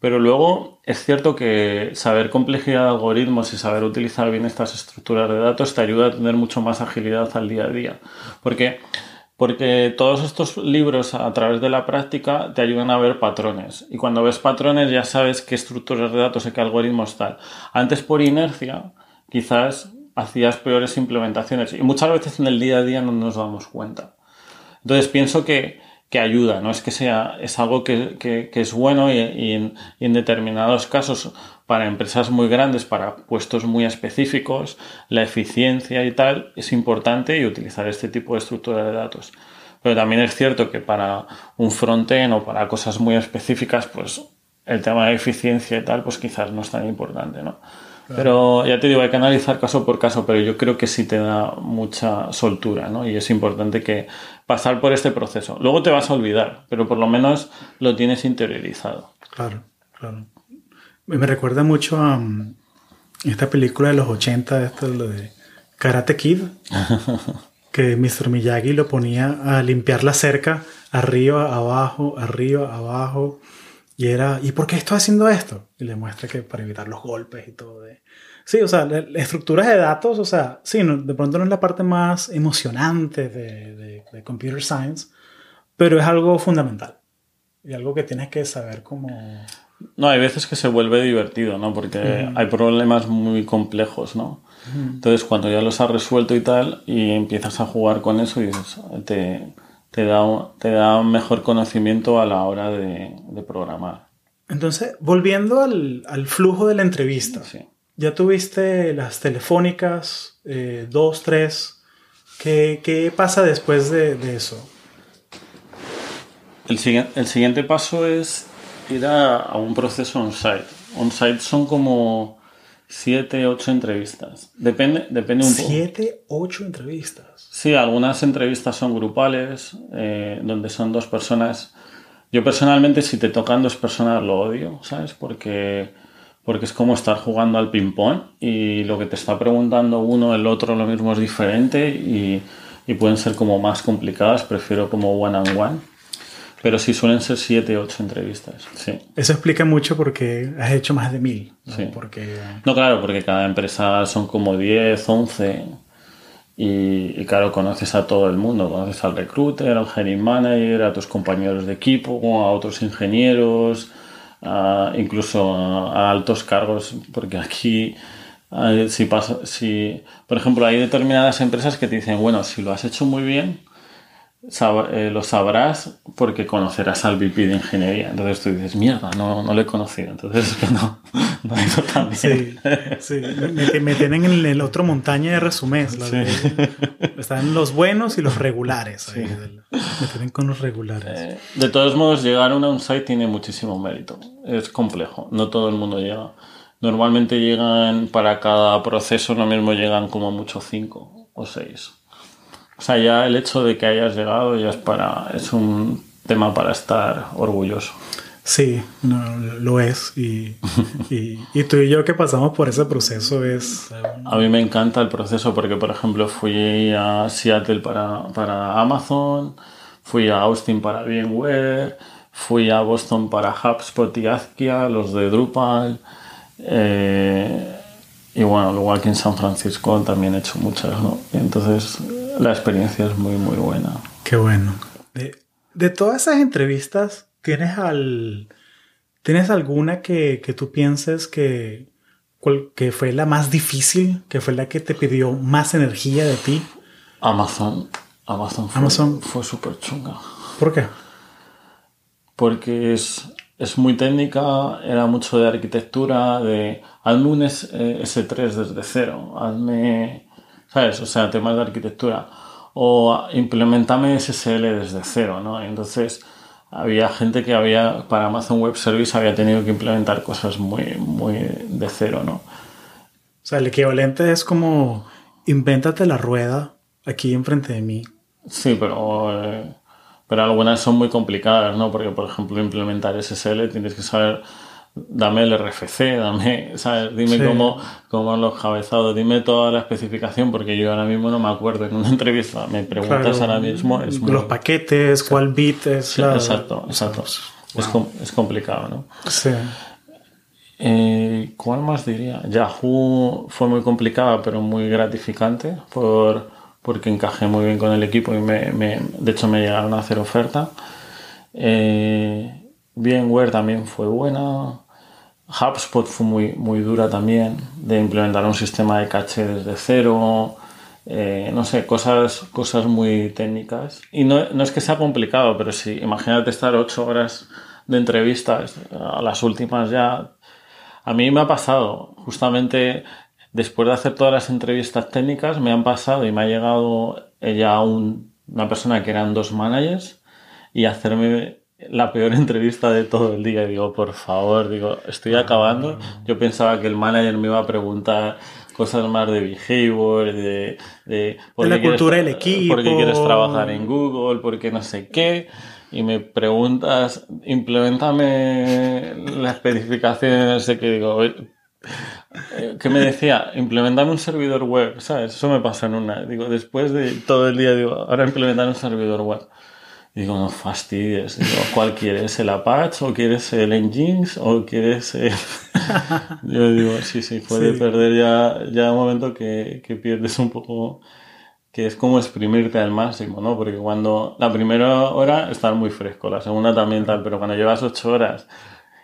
Pero luego es cierto que saber complejidad de algoritmos y saber utilizar bien estas estructuras de datos te ayuda a tener mucho más agilidad al día a día. Porque, porque todos estos libros a través de la práctica te ayudan a ver patrones. Y cuando ves patrones ya sabes qué estructuras de datos y qué algoritmos tal. Antes por inercia quizás hacías peores implementaciones. Y muchas veces en el día a día no nos damos cuenta. Entonces pienso que, que ayuda, no es que sea, es algo que, que- es bueno en, y en determinados casos para empresas muy grandes, para puestos muy específicos, la eficiencia y tal es importante y utilizar este tipo de estructura de datos. Pero también es cierto que para un frontend o para cosas muy específicas, pues el tema de eficiencia y tal, pues quizás no es tan importante, ¿no? Pero ya te digo, hay que analizar caso por caso, pero yo creo que sí te da mucha soltura, ¿no? Y es importante que pasar por este proceso. Luego te vas a olvidar, pero por lo menos lo tienes interiorizado. Claro, claro. Me recuerda mucho a um, esta película de los 80, esto lo de Karate Kid, que Mr. Miyagi lo ponía a limpiar la cerca, arriba, abajo, arriba, abajo, y era, ¿y por qué estoy haciendo esto? Y le muestra que para evitar los golpes y todo. De... Sí, o sea, estructuras de datos, o sea, sí, no- de pronto no es la parte más emocionante de, de- de Computer Science, pero es algo fundamental. Y algo que tienes que saber cómo... No, hay veces que se vuelve divertido, ¿no? Porque hay problemas muy complejos, ¿no? Entonces, cuando ya los has resuelto y tal, y empiezas a jugar con eso, y te, te, da, un- te da un mejor conocimiento a la hora de, de programar. Entonces, volviendo al, al flujo de la entrevista. Sí. Ya tuviste las telefónicas, eh, dos, tres. ¿Qué, qué pasa después de, de eso? El, el siguiente paso es ir a, un proceso on-site. On-site son como 7, 8 entrevistas. Depende, depende un poco. Siete, ocho entrevistas. Sí, algunas entrevistas son grupales, eh, donde son dos personas. Yo personalmente, si te tocan dos personas, lo odio, ¿sabes? Porque, porque es como estar jugando al ping-pong y lo que te está preguntando uno, el otro, lo mismo es diferente y, y pueden ser como más complicadas. Prefiero como one-on-one. Pero sí suelen ser siete, ocho entrevistas. Sí. Eso explica mucho porque has hecho más de mil. ¿no? Sí. Porque, No, claro, porque cada empresa son como 10, 11 y, y claro, conoces a todo el mundo. Conoces al recruiter, al hiring manager, a tus compañeros de equipo, a otros ingenieros, a- incluso a, a altos cargos, porque aquí... eh, Si pasa, si, por ejemplo, hay determinadas empresas que te dicen, bueno, si lo has hecho muy bien, sab- eh, lo sabrás porque conocerás al VP de ingeniería. Entonces tú dices, mierda, no, no lo he conocido. Entonces no, no ha ido tan bien. sí, sí. Me, me tienen en el otro montaña de resumés. de- están los buenos y los regulares. ahí, del- me tienen con los regulares. Eh, De todos modos, llegar a un on-site tiene muchísimo mérito. Es complejo, no todo el mundo llega. Normalmente llegan para cada proceso, lo mismo llegan como mucho cinco o seis. O sea, ya el hecho de que hayas llegado ya es para es un tema para estar orgulloso. Sí, no, lo es. Y, y, y tú y yo que pasamos por ese proceso es... A mí me encanta el proceso porque, por ejemplo, fui a Seattle para, para Amazon, fui a Austin para VMware, fui a Boston para HubSpot y Azkia, los de Drupal. eh, y bueno, luego aquí en San Francisco también he hecho muchas, ¿no? Y entonces la experiencia es muy, muy buena. Qué bueno. De, de todas esas entrevistas, ¿tienes al ¿tienes alguna que, que tú pienses que, cual- que fue la más difícil? ¿Que fue la que te pidió más energía de ti? Amazon, Amazon fue, Amazon. fue súper chunga. ¿Por qué? porque es, es muy técnica, era mucho de arquitectura, de hazme un S, eh, S3 desde cero, hazme, ¿sabes? O sea, temas de arquitectura. O implementame SSL desde cero, ¿no? Entonces, había gente que había, para Amazon Web Service, había tenido que implementar cosas muy, muy de cero, ¿no? O sea, el equivalente es como invéntate la rueda aquí enfrente de mí. Sí, pero, eh, pero algunas son muy complicadas, ¿no? Porque, por ejemplo, implementar SSL tienes que saber, dame el RFC, dame, ¿sabes? Dime Sí. cómo, cómo los cabezados, dime toda la especificación, porque yo ahora mismo no me acuerdo en una entrevista. Me preguntas Claro, ahora mismo, es muy... Los paquetes, cuál bit es Sí, la- exacto, exacto. Es, com- es complicado, ¿no? Sí. Eh, ¿Cuál más diría? Yahoo fue muy complicada, pero muy gratificante por, porque encajé muy bien con el equipo y me, me- de hecho me llegaron a hacer oferta. Eh, VMware también fue buena. HubSpot fue muy, muy dura también, de implementar un sistema de caché desde cero. Eh, no sé, cosas, cosas muy técnicas. Y no, no es que sea complicado, pero sí, imagínate estar ocho horas de entrevistas, a las últimas ya. A mí me ha pasado, justamente después de hacer todas las entrevistas técnicas, me han pasado y me ha llegado ya un- una persona que eran dos managers y hacerme la peor entrevista de todo el día. Y digo, por favor, digo, estoy acabando. Yo pensaba que el manager me iba a preguntar cosas más de behavior, de, de, ¿por la qué quieres cultura del equipo. ¿Por qué quieres trabajar en Google? ¿Por qué no sé qué? Y me preguntas, implementame la especificación, no sé qué, digo, "Oye, eh, ¿Qué me decía? Implementame un servidor web, ¿sabes? Eso me pasa en una. Digo, después de todo el día, digo, ahora implementar un servidor web. Digo, no fastidies. Digo, ¿cuál quieres? ¿El Apache? ¿O quieres el Nginx? ¿O quieres el... Yo digo, sí, sí, puede Sí. perder ya, ya un momento que, que pierdes un poco... Que es como exprimirte al máximo, ¿no? Porque cuando la primera hora estás muy fresco, la segunda también tal, pero cuando llevas ocho horas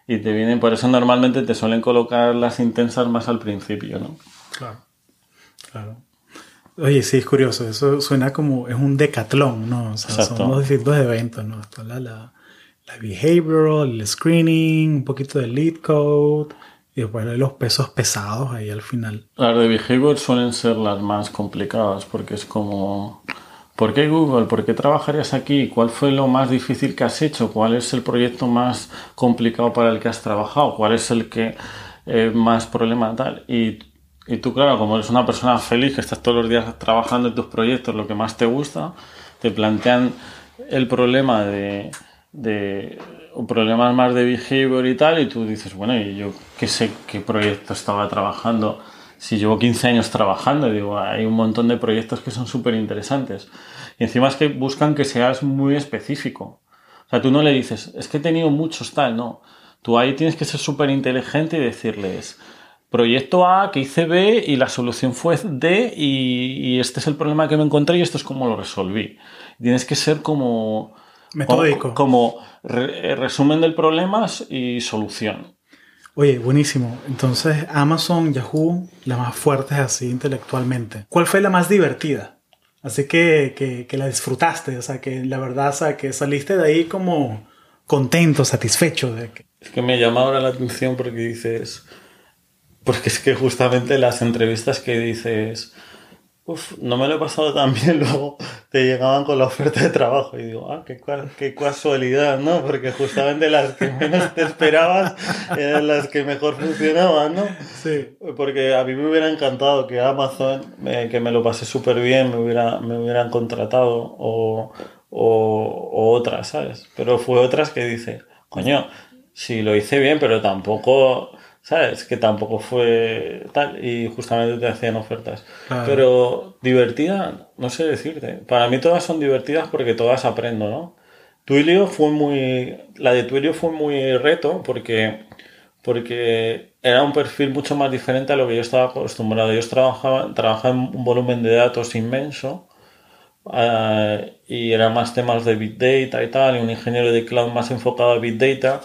y te vienen, por eso normalmente te suelen colocar las intensas más al principio, ¿no? Claro. Claro. Oye, sí, es curioso. Eso suena como es un decatlón, ¿no? O sea, Exacto. son dos distintos eventos, ¿no? Está la, la, la behavioral, el screening, un poquito de lead code y después los pesos pesados ahí al final. Las de behavior suelen ser las más complicadas porque es como, ¿por qué Google? ¿Por qué trabajarías aquí? ¿Cuál fue lo más difícil que has hecho? ¿Cuál es el proyecto más complicado para el que has trabajado? ¿Cuál es el que eh, más problema tal? Y, y tú, claro, como eres una persona feliz que estás todos los días trabajando en tus proyectos, lo que más te gusta, te plantean el problema de, de problemas más de behavior y tal, y tú dices, bueno, y yo qué sé qué proyecto estaba trabajando, si llevo 15 años trabajando, digo, hay un montón de proyectos que son súper interesantes. Y encima es que buscan que seas muy específico. O sea, tú no le dices, es que he tenido muchos tal, no. Tú ahí tienes que ser súper inteligente y decirles, proyecto A que hice B y la solución fue D y, este es el problema que me encontré y esto es como lo resolví. Tienes que ser como... Metódico. Como, resumen del problema y solución. Oye, buenísimo. Entonces, Amazon, Yahoo, las más fuertes así intelectualmente. ¿Cuál fue la más divertida? Así que, que, que la disfrutaste, o sea, que la verdad, o sea, que saliste de ahí como contento, satisfecho de que... Es que me llama ahora la atención porque dices, porque es que justamente las entrevistas que dices, Uf, no me lo he pasado tan bien, luego te llegaban con la oferta de trabajo y digo, ah, qué, qué casualidad, ¿no? Porque justamente las que menos te esperabas eran las que mejor funcionaban, ¿no? Sí. Porque a mí me hubiera encantado que Amazon, que me lo pasé súper bien, me, hubiera, me hubieran contratado o, o, o otras, ¿sabes? Pero fue otras que dice, coño, sí lo hice bien, pero tampoco ¿sabes? Que tampoco fue tal y justamente te hacían ofertas. Pero divertida, no sé decirte. Para mí todas son divertidas porque todas aprendo, ¿no? Twilio fue muy... La de Twilio fue muy reto porque, porque era un perfil mucho más diferente a lo que yo estaba acostumbrado. Yo trabajaba, trabajaba en un volumen de datos inmenso eh, y era más temas de Big Data y tal, y un ingeniero de cloud más enfocado a Big Data,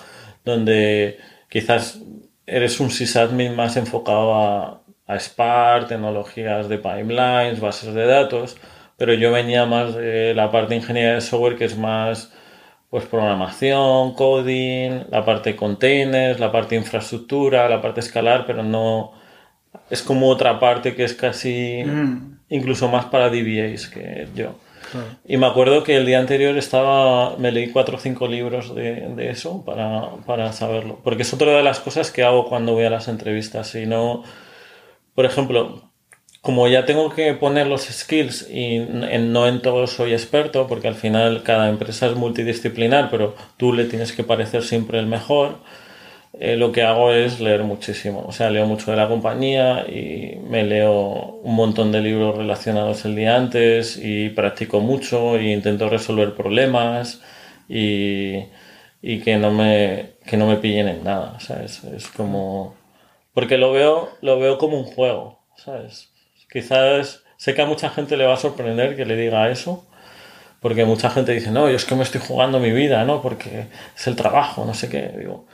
donde quizás eres un sysadmin más enfocado a, a Spark, tecnologías de pipelines, bases de datos, pero yo venía más de la parte de ingeniería de software que es más pues programación, coding, la parte de containers, la parte de infraestructura, la parte escalar, pero no es como otra parte que es casi mm. incluso más para DBAs que yo. Y me acuerdo que el día anterior estaba, me leí cuatro o cinco libros de, de eso para, para, saberlo. Porque es otra de las cosas que hago cuando voy a las entrevistas. Si no, por ejemplo, como ya tengo que poner los skills y en, no en todo soy experto, porque al final cada empresa es multidisciplinar, pero tú le tienes que parecer siempre el mejor eh, lo que hago es leer muchísimo. O sea, leo mucho de la compañía y me leo un montón de libros relacionados el día antes y practico mucho e intento resolver problemas y, y que, no me, que no me pillen en nada. ¿sabes? Es como... Porque lo veo, lo veo como un juego. ¿sabes? Quizás sé que a mucha gente le va a sorprender que le diga eso. Porque mucha gente dice, no, yo es que me estoy jugando mi vida, ¿no? Porque es el trabajo, no sé qué. Digo,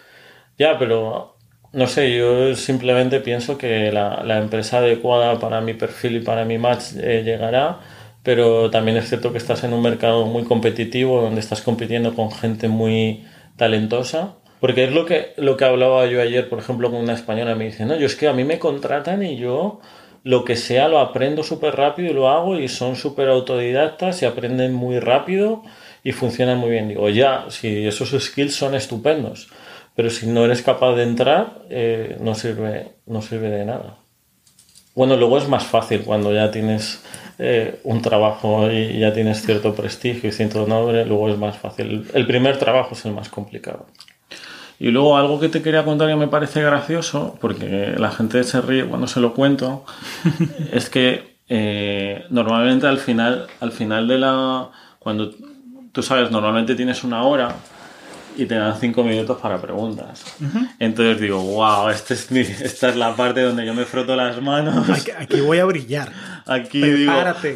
ya, pero no sé, yo simplemente pienso que la, la empresa adecuada para mi perfil y para mi match eh, llegará, pero también es cierto que estás en un mercado muy competitivo donde estás compitiendo con gente muy talentosa. Porque es lo que, lo que hablaba yo ayer, por ejemplo, con una española. Me dice, no, yo es que a mí me contratan y yo lo que sea lo aprendo súper rápido y lo hago y son súper autodidactas y aprenden muy rápido y funcionan muy bien. Digo, ya, si esos skills son estupendos pero si no eres capaz de entrar, eh, no, sirve, no sirve de nada. Bueno, luego es más fácil cuando ya tienes eh, un trabajo y ya tienes cierto prestigio y cierto nombre, luego es más fácil. El primer trabajo es el más complicado. Y luego algo que te quería contar que me parece gracioso, porque la gente se ríe cuando se lo cuento, es que eh, normalmente al final, al final de la... Cuando tú sabes, normalmente tienes una hora y te dan cinco minutos para preguntas. Entonces digo, wow, este es esta es la parte donde yo me froto las manos. Aquí, voy a brillar. Aquí digo,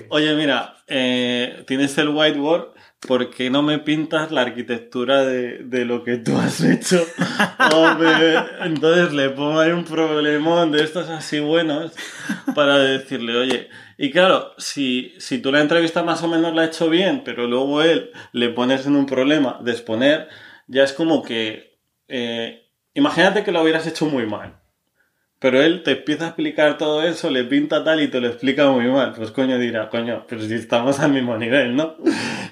oye, mira, eh, tienes el whiteboard, ¿por qué no me pintas la arquitectura de, de lo que tú has hecho? Entonces le pongo ahí un problemón de estos así buenos para decirle, oye, y claro, si, si tú la entrevista más o menos la has hecho bien, pero luego él le pones en un problema de exponer, ya es como que, eh, imagínate que lo hubieras hecho muy mal. Pero él te empieza a explicar todo eso, le pinta tal y te lo explica muy mal. Pues coño dirá, coño, pero si estamos al mismo nivel, ¿no?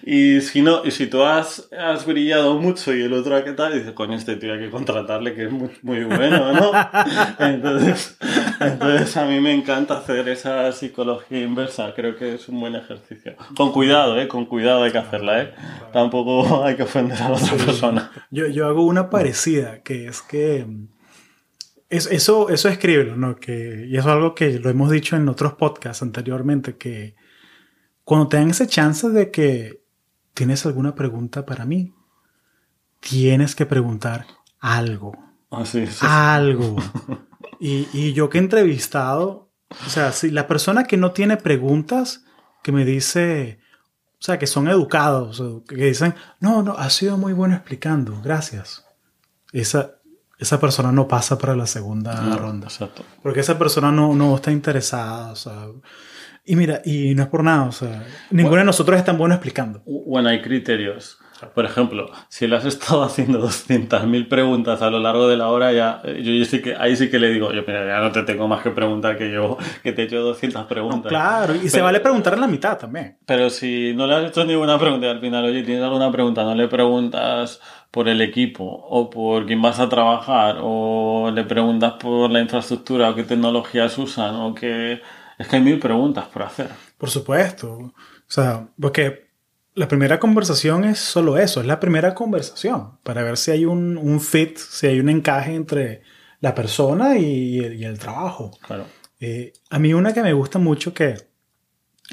Y si no, y si tú has, has brillado mucho y el otro qué tal, dice, coño, este tío hay que contratarle que es muy, muy bueno, ¿no? Entonces, Entonces a mí me encanta hacer esa psicología inversa, creo que es un buen ejercicio. Con cuidado, ¿eh? Con cuidado hay que hacerla, ¿eh? Tampoco hay que ofender a la otra persona. Yo, yo hago una parecida, que es que... Es, eso, eso escríbelo, ¿no? Que, y eso es algo que lo hemos dicho en otros podcasts anteriormente, que cuando te dan ese chance de que tienes alguna pregunta para mí, tienes que preguntar algo. Ah, sí, sí, sí. Algo. Y, y yo que he entrevistado, o sea, si la persona que no tiene preguntas, que me dice, o sea, que son educados, que dicen, no, no, ha sido muy bueno explicando, gracias. Esa, esa persona no pasa para la segunda No, ronda. Exacto. Porque esa persona no, no está interesada, o sea. Y mira, y no es por nada, o sea, ninguno de nosotros es tan bueno explicando. Bueno, hay criterios. Por ejemplo, si le has estado haciendo 200.000 preguntas a lo largo de la hora, ya, eh, yo, yo sí que, ahí sí que le digo, yo mira, ya no te tengo más que preguntar que yo, que te he hecho 200 preguntas. Claro, y se Pero- vale preguntar en la mitad también. Pero si no le has hecho ninguna pregunta y al final, oye, tienes alguna pregunta, no le preguntas por el equipo o por quién vas a trabajar o le preguntas por la infraestructura o qué tecnologías usan o qué... Es que hay mil preguntas por hacer. Por supuesto. O sea, porque la primera conversación es solo eso, es la primera conversación, para ver si hay un, un fit, si hay un encaje entre la persona y, el- y el trabajo. Claro. Eh, a mí una que me gusta mucho que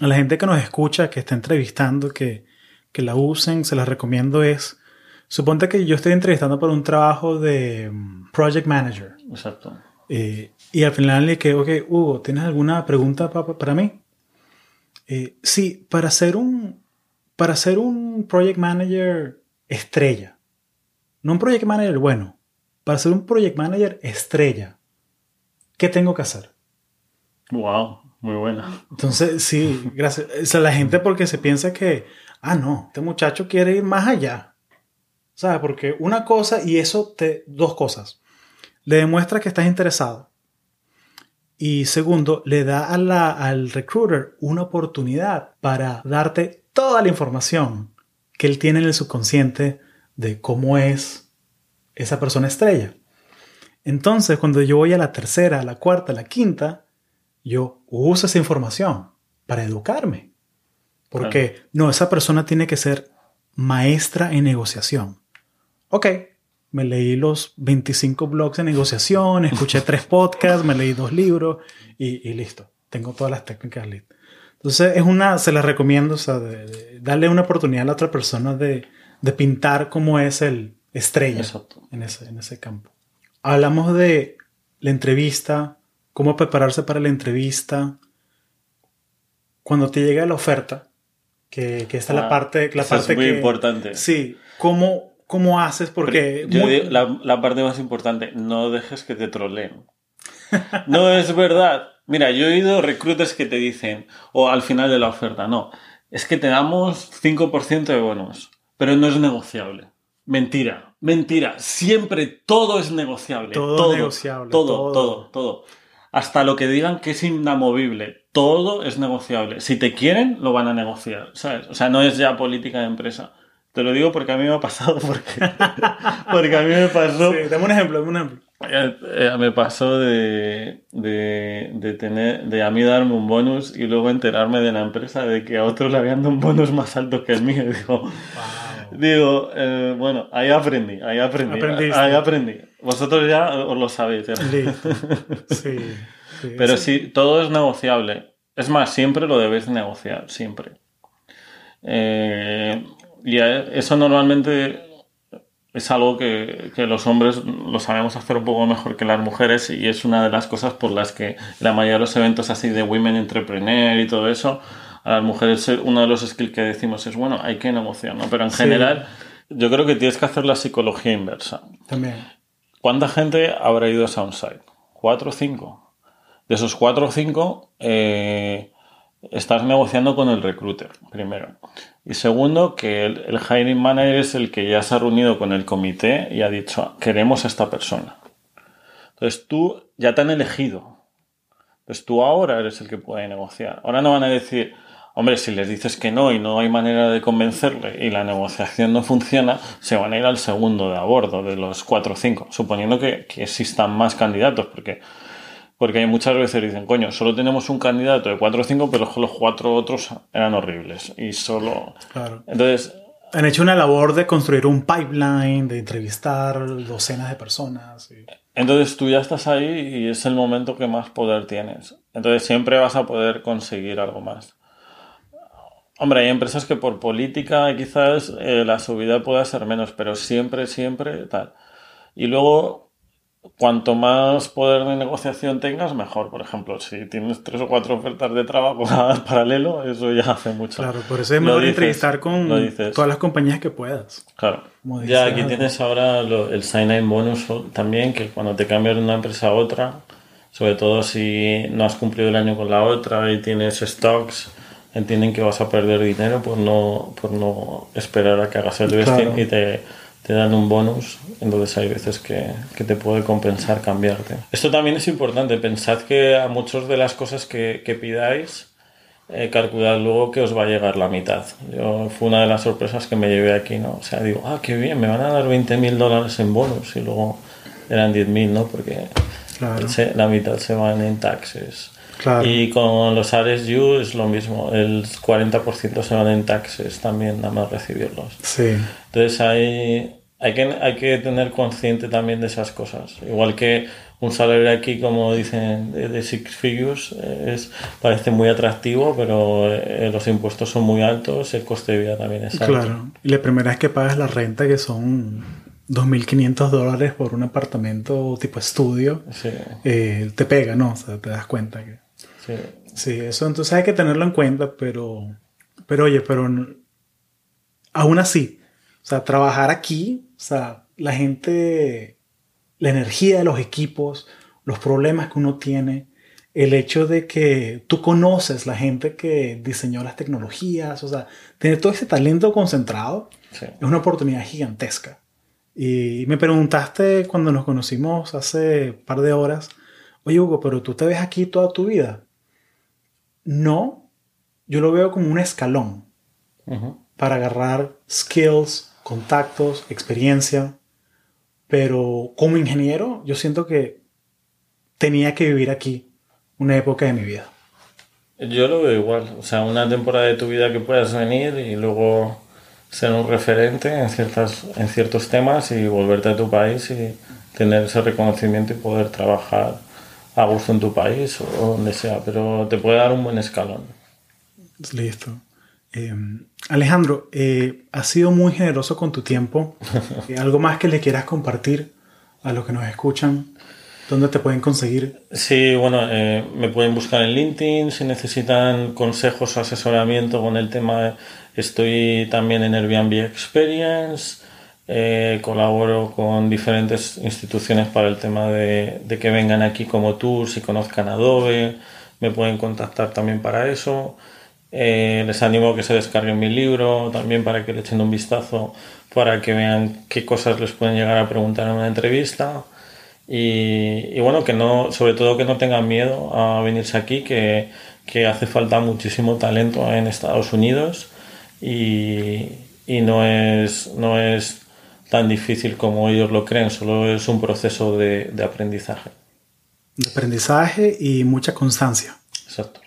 a la gente que nos escucha, que está entrevistando, que, que la usen, se la recomiendo es, suponte que yo estoy entrevistando por un trabajo de mm, project manager. Exacto. Eh, y al final le que, ok, Hugo, ¿tienes alguna pregunta pa- para mí? Eh, sí, para ser un, para ser un project manager estrella, no un project manager bueno, para ser un project manager estrella, ¿qué tengo que hacer? Wow, muy buena. Entonces, sí, gracias. O sea, la gente porque se piensa que, ah, no, este muchacho quiere ir más allá. ¿Sabes? Porque una cosa y eso te, dos cosas. Le demuestra que estás interesado. Y segundo, le da a la- al recruiter una oportunidad para darte toda la información que él tiene en el subconsciente de cómo es esa persona estrella. Entonces, cuando yo voy a la tercera, a la cuarta, a la quinta, yo uso esa información para educarme. Porque no, esa persona tiene que ser maestra en negociación. Ok, me leí los 25 blogs de negociación, escuché tres podcasts, me leí dos libros y, y listo. Tengo todas las técnicas listas. Entonces, es una, se las recomiendo, o sea, de- de darle una oportunidad a la otra persona de, de pintar cómo es el estrella en ese, en ese campo. Hablamos de la entrevista, cómo prepararse para la entrevista. Cuando te llega la oferta, que, que esta es la Ah, parte, la eso es parte muy que- importante. Sí, ¿cómo, cómo haces? Porque Yo muy- digo, la, la parte más importante, no dejes que te troleen. No es verdad. Mira, yo he oído recruiters que te dicen, o al final de la oferta, no, es que te damos 5% de bonus, pero no es negociable. Mentira, mentira. Siempre todo es negociable. Todo es negociable, Todo, todo. todo, todo. Hasta lo que digan que es inamovible. Todo es negociable. Si te quieren, lo van a negociar, ¿sabes? O sea, no es ya política de empresa. Te lo digo porque a mí me ha pasado, porque, porque a mí me pasó... Sí, dame un ejemplo, dame un ejemplo. Eh, eh, me pasó de, de, de tener, de a mí darme un bonus y luego enterarme de la empresa de que a otro le habían dado un bonus más alto que el mío. Digo, digo eh, bueno, ahí aprendí, ahí aprendí, Aprendiste. ahí aprendí. Vosotros ya os lo sabéis. Listo. Sí. sí, Pero sí. sí, todo es negociable. Es más, siempre lo debes negociar, siempre. Eh, y eso normalmente es algo que, que los hombres lo sabemos hacer un poco mejor que las mujeres y es una de las cosas por las que la mayoría de los eventos así de Women Entrepreneur y todo eso, a las mujeres eh, uno de los skills que decimos es, bueno, hay que negociar, ¿no? Pero en Sí. general yo creo que tienes que hacer la psicología inversa. También. ¿Cuánta gente habrá ido a Soundside? ¿Cuatro o cinco? De esos cuatro o cinco, eh, estás negociando con el recruiter, primero. Y segundo, que el, hiring manager es el que ya se ha reunido con el comité y ha dicho, queremos a esta persona. Entonces tú ya te han elegido. Entonces tú ahora eres el que puede negociar. Ahora no van a decir, hombre, si les dices que no y no hay manera de convencerle y la negociación no funciona, se van a ir al segundo de a bordo de los cuatro o cinco, suponiendo que, que existan más candidatos, porque Porque hay muchas veces dicen, coño, solo tenemos un candidato de 4 o 5, pero los cuatro otros eran horribles. Y solo. Claro. Entonces, Han hecho una labor de construir un pipeline, de entrevistar docenas de personas. y- entonces tú ya estás ahí y es el momento que más poder tienes. Entonces siempre vas a poder conseguir algo más. Hombre, hay empresas que por política quizás eh, la subida pueda ser menos, pero siempre, siempre tal. Y luego, cuanto más poder de negociación tengas, mejor. Por ejemplo, si tienes tres o cuatro ofertas de trabajo paralelo, eso ya hace mucho. Claro, por eso es mejor dices, entrevistar con todas las compañías que puedas. Claro. Ya aquí tienes ahora lo- el sign-in bonus también, que cuando te cambias de una empresa a otra, sobre todo si no has cumplido el año con la otra y tienes stocks, entienden que vas a perder dinero por no, por no esperar a que hagas el vesting Claro. y te, te dan un bonus. Entonces hay veces que, que te puede compensar cambiarte. Esto también es importante. Pensad que a muchas de las cosas que, que pidáis, eh, calculad luego que os va a llegar la mitad. Yo, fue una de las sorpresas que me llevé aquí, ¿no? O sea, digo, ah, qué bien, me van a dar 20 mil dólares en bonus y luego eran 10 mil, ¿no? Porque Claro. se- la mitad se van en taxes. Claro. Y con los RSU es lo mismo, el 40% se van en taxes también, nada más recibirlos. Sí. Entonces hay, hay, que, hay que tener consciente también de esas cosas. Igual que un salario aquí, como dicen, de, six figures, eh, es, parece muy atractivo, pero eh, los impuestos son muy altos, el coste de vida también es alto. Claro. Y la primera vez que pagas la renta, que son 2.500 dólares por un apartamento tipo estudio, Sí, eh, te pega, ¿no? O sea, te das cuenta que... sí. Sí, eso entonces hay que tenerlo en cuenta, pero... Pero oye, pero... Aún así, o sea, trabajar aquí, o sea, la gente... La energía de los equipos, los problemas que uno tiene, el hecho de que tú conoces la gente que diseñó las tecnologías, o sea, tener todo ese talento concentrado, sí. es una oportunidad gigantesca. Y me preguntaste cuando nos conocimos hace un par de horas, oye Hugo, pero tú te ves aquí toda tu vida. No, yo lo veo como un escalón para agarrar skills, contactos, experiencia. Pero como ingeniero, yo siento que tenía que vivir aquí una época de mi vida. Yo lo veo igual, o sea, una temporada de tu vida que puedas venir y luego ser un referente en, ciertas, en ciertos temas y volverte a tu país y tener ese reconocimiento y poder trabajar a gusto en tu país o donde sea, pero te puede dar un buen escalón. Listo. Eh, Alejandro, eh, has sido muy generoso con tu tiempo. Eh, ¿Algo más que le quieras compartir a los que nos escuchan? ¿Dónde te pueden conseguir? Sí, bueno, eh, me pueden buscar en LinkedIn si necesitan consejos o asesoramiento con el tema. Estoy también en Airbnb Experience, eh, colaboro con diferentes instituciones para el tema de, de que vengan aquí como tours y conozcan Adobe. Me pueden contactar también para eso. Eh, les animo a que se descarguen mi libro también para que le echen un vistazo, para que vean qué cosas les pueden llegar a preguntar en una entrevista. Y, y bueno, que no, sobre todo que no tengan miedo a venirse aquí, que, que hace falta muchísimo talento en Estados Unidos y, y no, es, no es tan difícil como ellos lo creen, solo es un proceso de, de aprendizaje. De aprendizaje y mucha constancia. Exacto.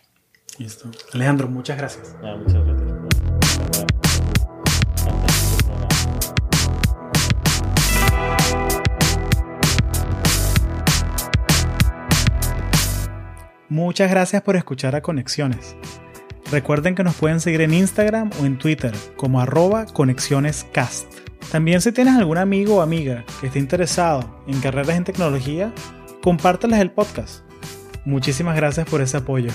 Listo. Alejandro, muchas gracias. Nada, muchas gracias. Muchas gracias por escuchar a Conexiones. Recuerden que nos pueden seguir en Instagram o en Twitter como arroba conexionescast. También si tienes algún amigo o amiga que esté interesado en carreras en tecnología, compárteles el podcast. Muchísimas gracias por ese apoyo.